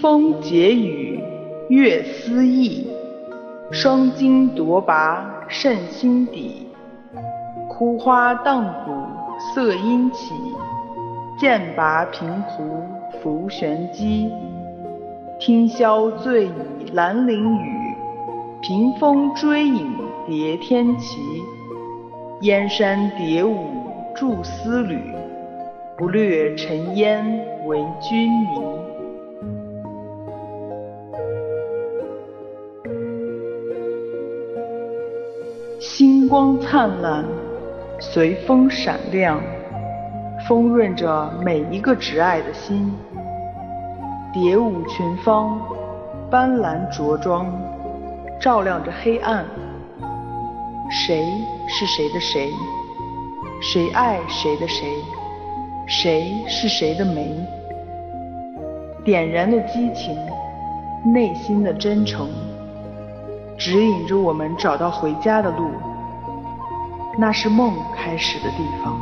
风解语，月思意。双金夺拔胜心底，枯花荡骨色阴起。剑拔平湖浮玄机，听箫醉倚兰陵雨。屏风追影叠天齐，燕山叠舞著丝缕。不掠尘烟为君迷。星光灿烂，随风闪亮，丰润着每一个挚爱的心。蝶舞群芳，斑斓着装，照亮着黑暗。谁是谁的谁？谁爱谁的谁？谁是谁的美？点燃了激情，内心的真诚，指引着我们找到回家的路。那是梦开始的地方。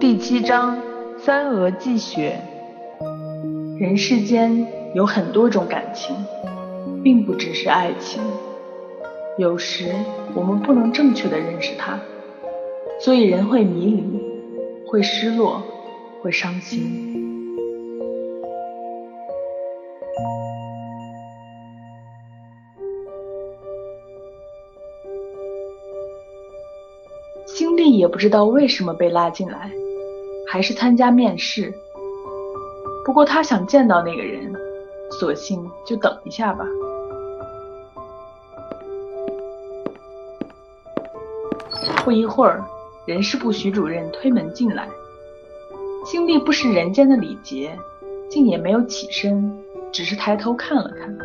第七章：三蛾寄雪。人世间有很多种感情，并不只是爱情。有时我们不能正确的认识它。所以人会迷离，会失落，会伤心。也不知道为什么被拉进来，还是参加面试。不过他想见到那个人，索性就等一下吧。不一会儿。人事部徐主任推门进来，星丽不识人间的礼节，竟也没有起身，只是抬头看了看。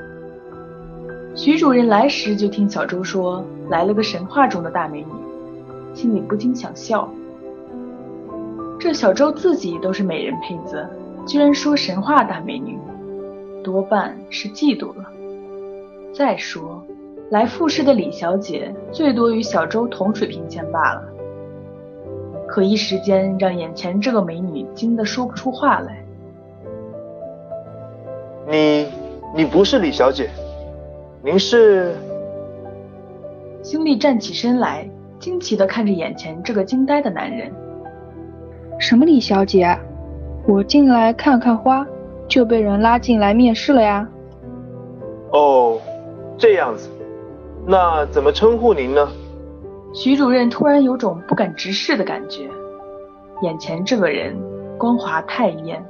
徐主任来时就听小周说来了个神话中的大美女，心里不禁想笑。这小周自己都是美人胚子，居然说神话大美女，多半是嫉妒了。再说，来复试的李小姐最多与小周同水平线罢了。可一时间让眼前这个美女惊得说不出话来。你，你不是李小姐，您是？星丽站起身来，惊奇地看着眼前这个惊呆的男人。什么李小姐？我进来看看花，就被人拉进来面试了呀。哦，这样子，那怎么称呼您呢？徐主任突然有种不敢直视的感觉，眼前这个人光滑太艳。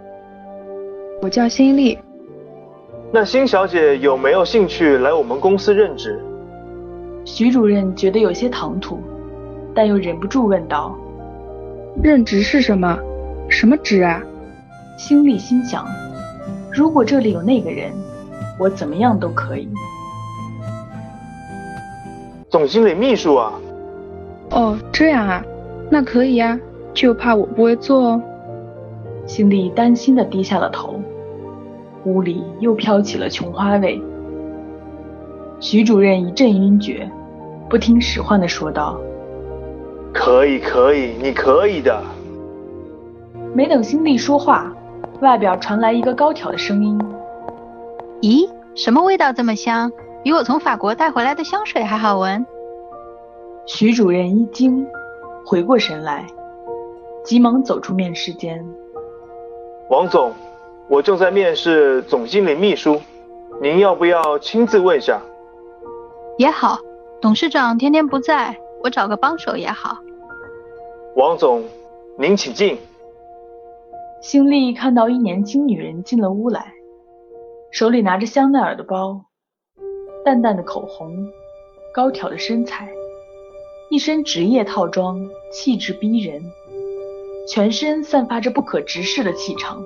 我叫辛丽。那辛小姐有没有兴趣来我们公司任职？徐主任觉得有些唐突，但又忍不住问道：“任职是什么？什么职啊？”心里心想：如果这里有那个人，我怎么样都可以。总经理秘书啊。哦，这样啊，那可以呀，就怕我不会做哦。心里担心的低下了头，屋里又飘起了琼花味。徐主任一阵晕厥，不听使唤的说道：“可以，可以，你可以的。”没等心丽说话，外表传来一个高挑的声音：“咦，什么味道这么香？比我从法国带回来的香水还好闻。”徐主任一惊，回过神来，急忙走出面试间。王总，我正在面试总经理秘书，您要不要亲自问一下？也好，董事长天天不在，我找个帮手也好。王总，您请进。星丽看到一年轻女人进了屋来，手里拿着香奈儿的包，淡淡的口红，高挑的身材。一身职业套装，气质逼人，全身散发着不可直视的气场，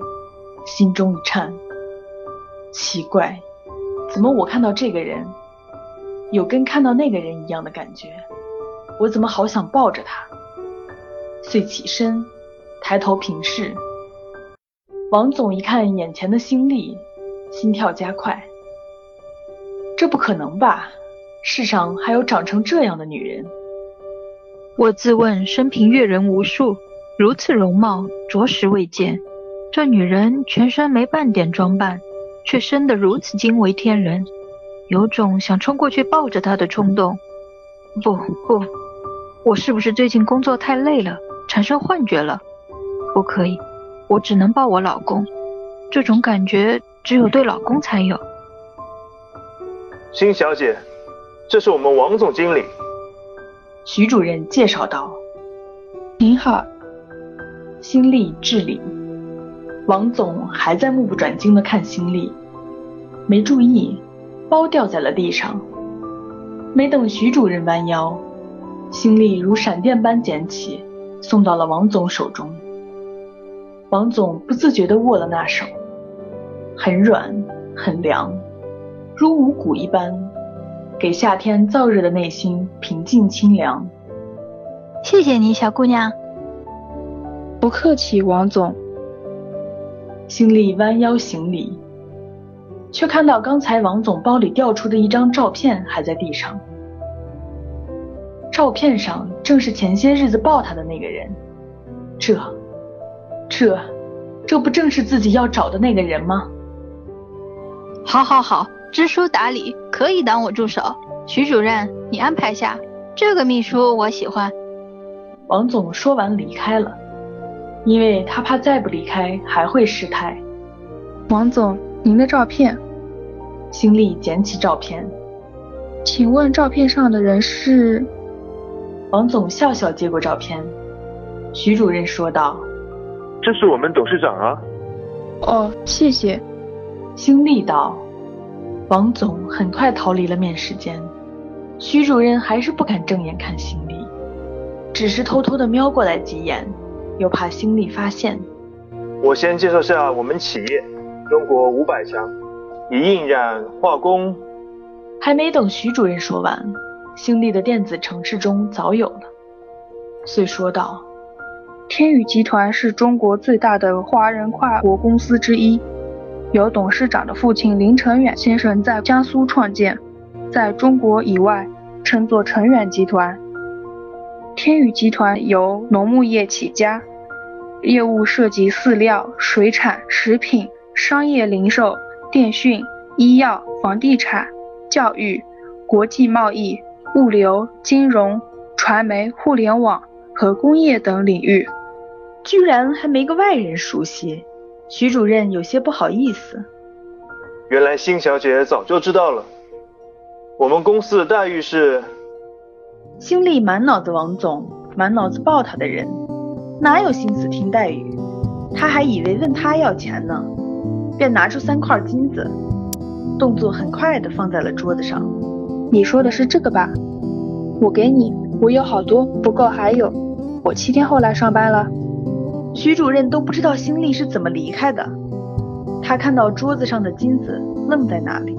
心中一颤。奇怪，怎么我看到这个人，有跟看到那个人一样的感觉？我怎么好想抱着他？遂起身，抬头平视。王总一看眼前的新丽，心跳加快。这不可能吧？世上还有长成这样的女人？我自问生平阅人无数，如此容貌着实未见。这女人全身没半点装扮，却生得如此惊为天人，有种想冲过去抱着她的冲动。不不，我是不是最近工作太累了，产生幻觉了？不可以，我只能抱我老公。这种感觉只有对老公才有。辛小姐，这是我们王总经理。徐主任介绍道：“您好。”新丽致礼。王总还在目不转睛地看新丽，没注意包掉在了地上。没等徐主任弯腰，辛丽如闪电般捡起，送到了王总手中。王总不自觉地握了那手，很软，很凉，如无骨一般，给夏天燥热的内心平静清凉。谢谢你，小姑娘。不客气，王总。心里弯腰行礼，却看到刚才王总包里掉出的一张照片还在地上。照片上正是前些日子抱他的那个人。这。这，这不正是自己要找的那个人吗？好，好，好，知书达理，可以当我助手。徐主任，你安排下，这个秘书我喜欢。王总说完离开了，因为他怕再不离开还会失态。王总，您的照片。辛丽捡起照片，请问照片上的人是？王总笑笑接过照片，徐主任说道。这是我们董事长啊！哦，谢谢。辛丽道。王总很快逃离了面试间，徐主任还是不敢正眼看辛丽，只是偷偷的瞄过来几眼，又怕辛丽发现。我先介绍下我们企业，中国五百强，以印染、化工。还没等徐主任说完，辛丽的电子城市中早有了，遂说道。天宇集团是中国最大的华人跨国公司之一，由董事长的父亲林成远先生在江苏创建，在中国以外称作成远集团。天宇集团由农牧业起家，业务涉及饲料、水产、食品、商业零售、电讯、医药、房地产、教育、国际贸易、物流、金融、传媒、互联网和工业等领域。居然还没个外人熟悉，徐主任有些不好意思。原来辛小姐早就知道了。我们公司的待遇是……辛丽满脑子王总，满脑子抱他的人，哪有心思听待遇？他还以为问他要钱呢，便拿出三块金子，动作很快的放在了桌子上。你说的是这个吧？我给你，我有好多，不够还有。我七天后来上班了。徐主任都不知道新丽是怎么离开的，他看到桌子上的金子，愣在那里，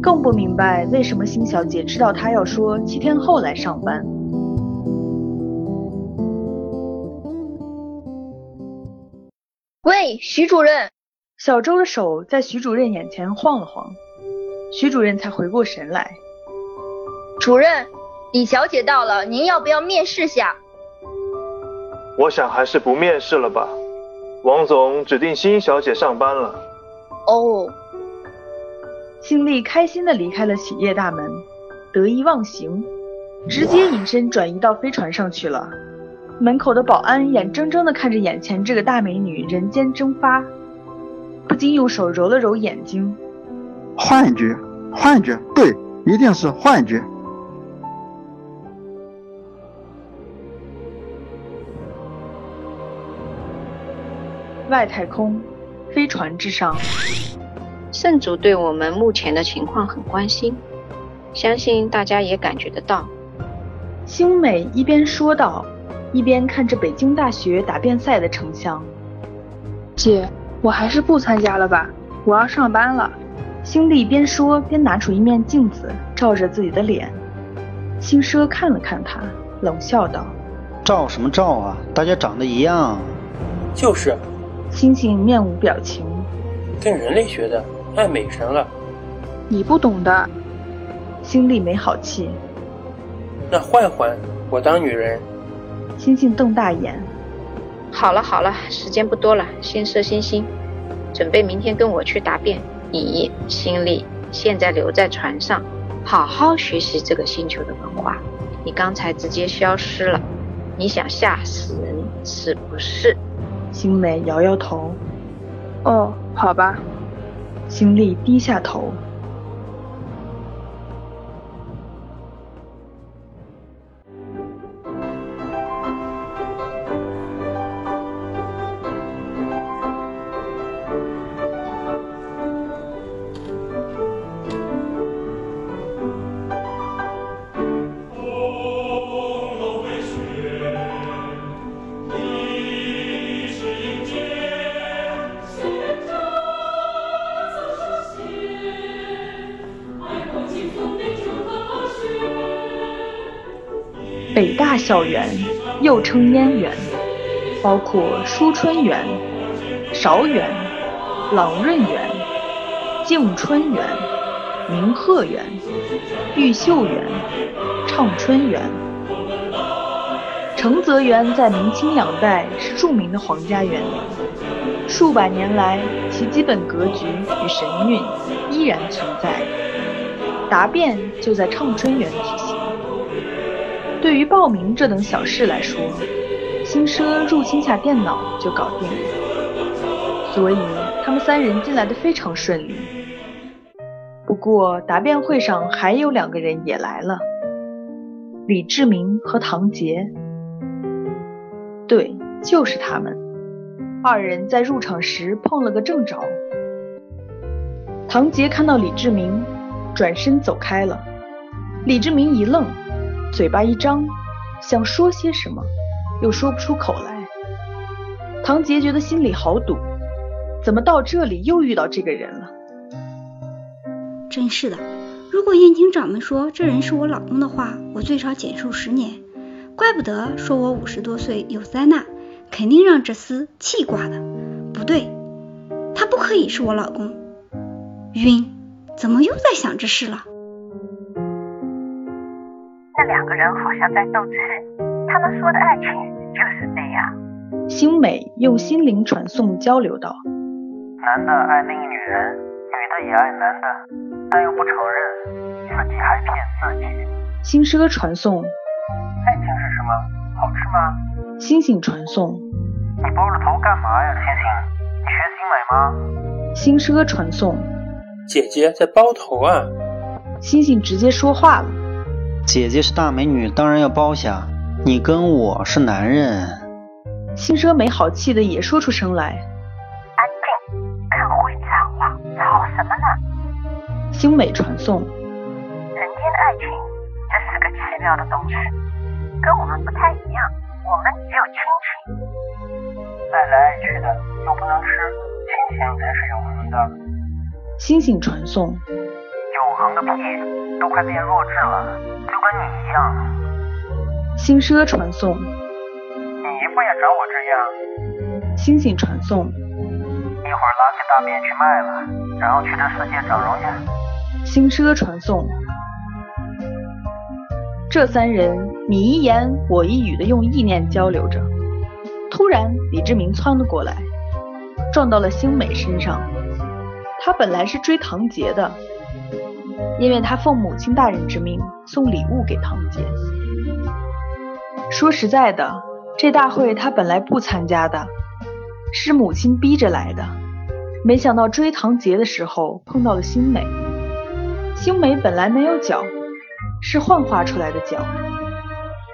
更不明白为什么新小姐知道他要说七天后来上班。喂，徐主任，小周的手在徐主任眼前晃了晃，徐主任才回过神来。主任，李小姐到了，您要不要面试下？我想还是不面试了吧。王总指定新小姐上班了。哦。辛丽开心的离开了企业大门，得意忘形，直接隐身转移到飞船上去了。门口的保安眼睁睁的看着眼前这个大美女人间蒸发，不禁用手揉了揉眼睛。幻觉，幻觉，对，一定是幻觉。外太空，飞船之上，圣主对我们目前的情况很关心，相信大家也感觉得到。星美一边说道，一边看着北京大学答辩赛的成像。姐，我还是不参加了吧，我要上班了。星丽边说边拿出一面镜子照着自己的脸。星奢看了看他，冷笑道：“照什么照啊？大家长得一样。”就是。星星面无表情，跟人类学的，爱美神了。你不懂的。心里没好气。那换换，我当女人。星星瞪大眼。好了好了，时间不多了，先射星星，准备明天跟我去答辩。你心里现在留在船上，好好学习这个星球的文化。你刚才直接消失了，你想吓死人是不是？星美摇摇头。哦，好吧。星丽低下头。北大校园又称燕园，包括舒春园、韶园、朗润园、静春园、明鹤园、玉秀园、畅春园。承泽园在明清两代是著名的皇家园林，数百年来其基本格局与神韵依然存在。答辩就在畅春园举行。对于报名这等小事来说，轻奢入侵下电脑就搞定了，所以他们三人进来的非常顺利。不过答辩会上还有两个人也来了，李志明和唐杰。对，就是他们。二人在入场时碰了个正着。唐杰看到李志明，转身走开了。李志明一愣。嘴巴一张，想说些什么，又说不出口来。唐杰觉得心里好堵，怎么到这里又遇到这个人了？真是的，如果燕京掌门说这人是我老公的话，我最少减寿十年。怪不得说我五十多岁有灾难，肯定让这厮气挂的。不对，他不可以是我老公。晕，怎么又在想这事了？两个人好像在斗气，他们说的爱情就是这样。星美用心灵传送交流道：男的爱另一女人，女的也爱男的，但又不承认，自己还骗自己。星奢传送：爱情是什么？好吃吗？星星传送：你包着头干嘛呀，星星？你学星美吗？星奢传送：姐姐在包头啊。星星直接说话了。姐姐是大美女，当然要包下。你跟我是男人。星奢没好气的也说出声来：“安静，看会讲话，吵什么呢？”星美传送：“人间的爱情，这是个奇妙的东西，跟我们不太一样。我们只有亲情，爱来爱去的又不能吃，亲情才是永恒的。”星星传送：“永恒个屁，都快变弱智了。”你一样，星奢传送。你姨夫也找我这样。星星传送。一会儿拉起大便去卖了，然后去这世界整容去。星奢传送。这三人你一言我一语的用意念交流着。突然，李志明窜了过来，撞到了星美身上。他本来是追唐杰的。因为他奉母亲大人之命送礼物给唐杰。说实在的，这大会他本来不参加的，是母亲逼着来的。没想到追唐杰的时候碰到了星美。星美本来没有脚，是幻化出来的脚。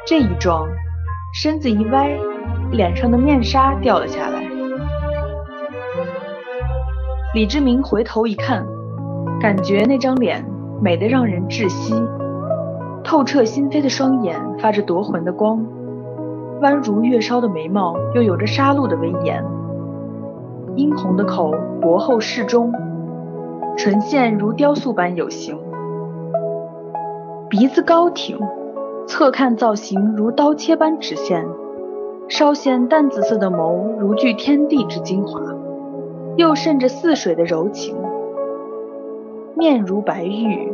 这一撞，身子一歪，脸上的面纱掉了下来。李志明回头一看，感觉那张脸。美得让人窒息，透彻心扉的双眼发着夺魂的光，弯如月梢的眉毛又有着杀戮的威严，殷红的口薄厚适中，唇线如雕塑般有形，鼻子高挺，侧看造型如刀切般直线，稍显淡紫色的眸如具天地之精华，又渗着似水的柔情。面如白玉，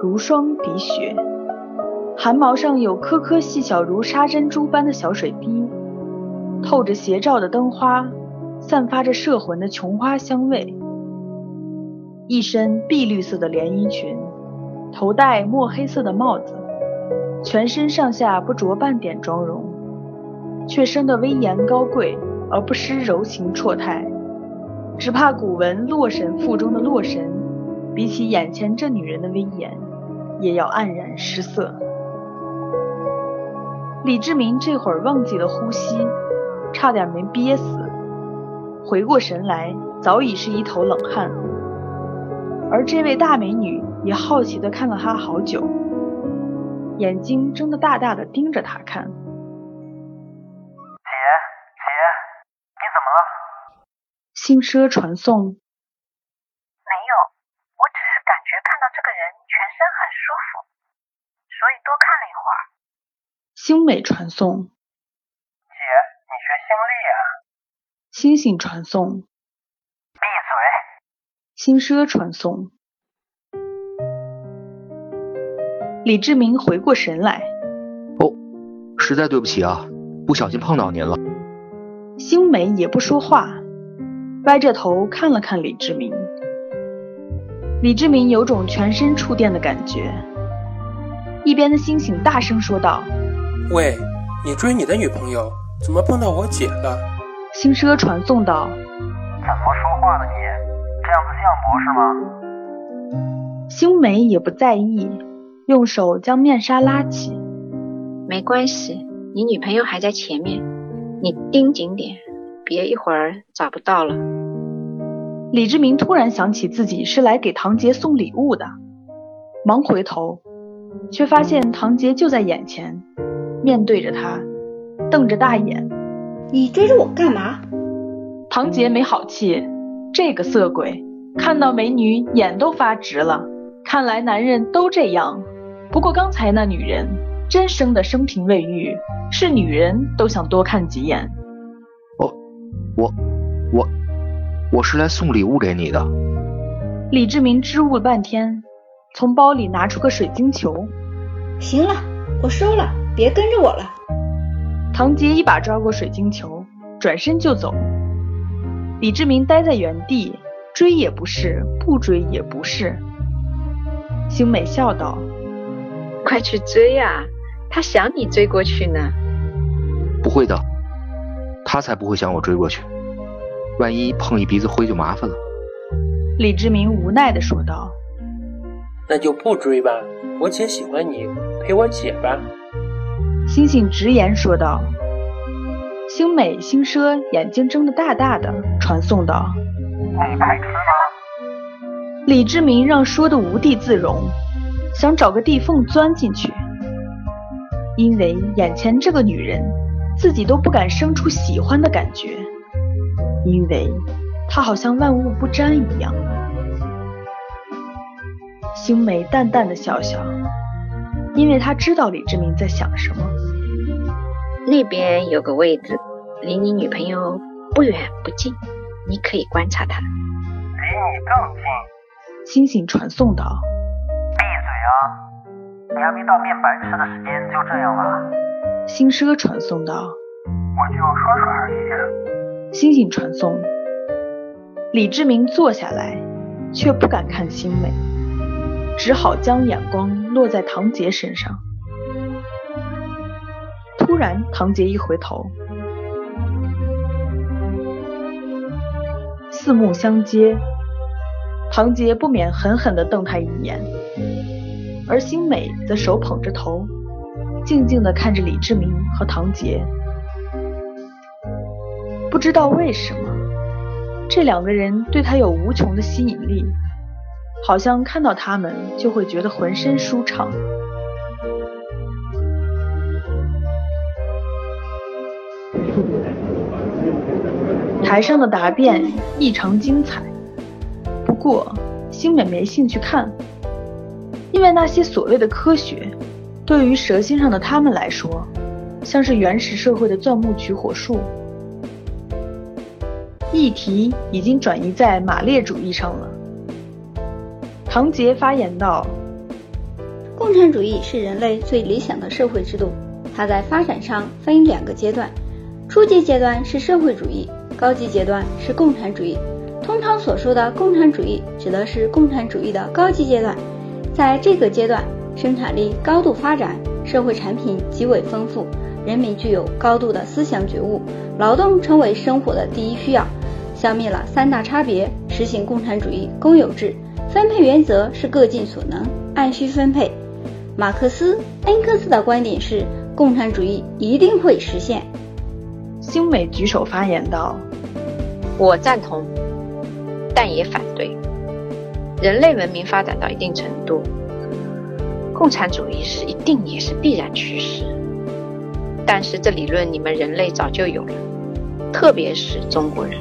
如霜滴雪，汗毛上有颗颗细小如沙珍珠般的小水滴，透着斜照的灯花，散发着摄魂的琼花香味。一身碧绿色的连衣裙，头戴墨黑色的帽子，全身上下不着半点妆容，却生得威严高贵而不失柔情绰态。只怕古文《洛神赋》中的洛神，比起眼前这女人的威严，也要黯然失色。李志明这会儿忘记了呼吸，差点没憋死。回过神来，早已是一头冷汗。而这位大美女也好奇地看了他好久，眼睛睁得大大的盯着他看。姐，姐，你怎么了？新奢传送。没有，我只是感觉看到这个人全身很舒服，所以多看了一会儿。星美传送。姐，你学星力啊？星星传送。闭嘴。星奢传送。李志明回过神来，哦，实在对不起啊，不小心碰到您了。星美也不说话，歪着头看了看李志明。李志明有种全身触电的感觉。一边的星星大声说道：“喂，你追你的女朋友，怎么碰到我姐了？”新奢传送道：“怎么说话呢你？”这样子像不是吗？星梅也不在意，用手将面纱拉起。没关系，你女朋友还在前面，你盯紧点，别一会儿找不到了。李志明突然想起自己是来给唐杰送礼物的，忙回头，却发现唐杰就在眼前，面对着他，瞪着大眼。你追着我干嘛？唐杰没好气。这个色鬼看到美女眼都发直了，看来男人都这样。不过刚才那女人真生的生平未遇，是女人都想多看几眼。哦，我我我是来送礼物给你的。李志明支吾了半天，从包里拿出个水晶球。行了，我收了，别跟着我了。唐杰一把抓过水晶球，转身就走。李志明呆在原地，追也不是，不追也不是。星美笑道：“快去追呀，他想你追过去呢。”“不会的，他才不会想我追过去。万一碰一鼻子灰就麻烦了。”李志明无奈地说道。“那就不追吧，我姐喜欢你，陪我姐吧。”星星直言说道。星美、星奢眼睛睁得大大的，传送道：“你白痴吗？”李志明让说的无地自容，想找个地缝钻进去，因为眼前这个女人，自己都不敢生出喜欢的感觉，因为她好像万物不沾一样。星美淡淡的笑笑，因为他知道李志明在想什么。那边有个位置，离你女朋友不远不近，你可以观察她。离你更近。星星传送道。闭嘴啊！你还没到面白吃的时间，就这样了。星奢传送道。我就说说而已。星星传送。李志明坐下来，却不敢看星美，只好将眼光落在唐杰身上。突然，唐杰一回头，四目相接，唐杰不免狠狠地瞪他一眼，而星美则手捧着头，静静地看着李志明和唐杰。不知道为什么，这两个人对他有无穷的吸引力，好像看到他们就会觉得浑身舒畅。台上的答辩异常精彩，不过星美没兴趣看，因为那些所谓的科学，对于蛇心上的他们来说，像是原始社会的钻木取火术。议题已经转移在马列主义上了。唐杰发言道：“共产主义是人类最理想的社会制度，它在发展上分两个阶段。”初级阶段是社会主义，高级阶段是共产主义。通常所说的共产主义指的是共产主义的高级阶段，在这个阶段，生产力高度发展，社会产品极为丰富，人民具有高度的思想觉悟，劳动成为生活的第一需要，消灭了三大差别，实行共产主义公有制，分配原则是各尽所能，按需分配。马克思、恩格斯的观点是，共产主义一定会实现。星美举手发言道：“我赞同。”但也反对，人类文明发展到一定程度，共产主义是一定也是必然趋势。但是这理论你们人类早就有了，特别是中国人。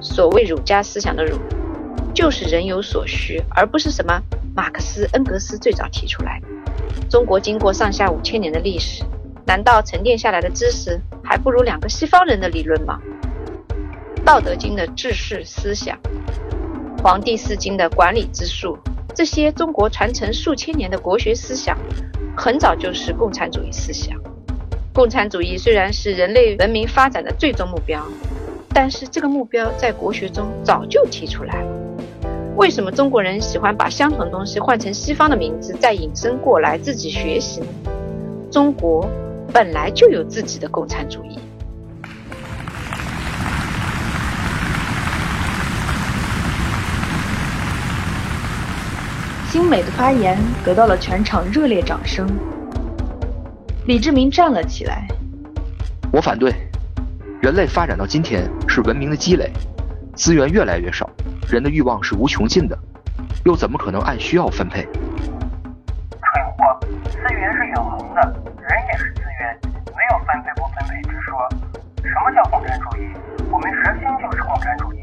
所谓儒家思想的儒，就是人有所需，而不是什么马克思、恩格斯最早提出来的。中国经过上下五千年的历史，难道沉淀下来的知识还不如两个西方人的理论吗？《道德经》的治世思想。《黄帝四经》的管理之术，这些中国传承数千年的国学思想，很早就是共产主义思想。共产主义虽然是人类文明发展的最终目标，但是这个目标在国学中早就提出来了。为什么中国人喜欢把相同东西换成西方的名字，再引申过来自己学习呢？中国本来就有自己的共产主义。精美的发言得到了全场热烈掌声。李志明站了起来：“我反对。人类发展到今天是文明的积累，资源越来越少，人的欲望是无穷尽的，又怎么可能按需要分配？”蠢货，资源是永恒的，人也是资源，没有分配不分配之说。什么叫共产主义？我们核心就是共产主义，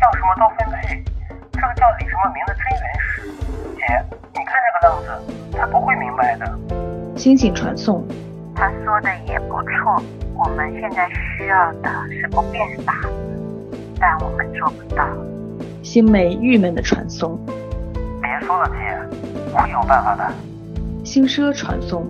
要什么都分配，这个叫李什么明的真原始。姐，你看这个浪子，他不会明白的。星星传送，他说的也不错。我们现在需要的是不变法，但我们做不到。星美郁闷的传送，别说了，姐，会有办法的。星奢传送，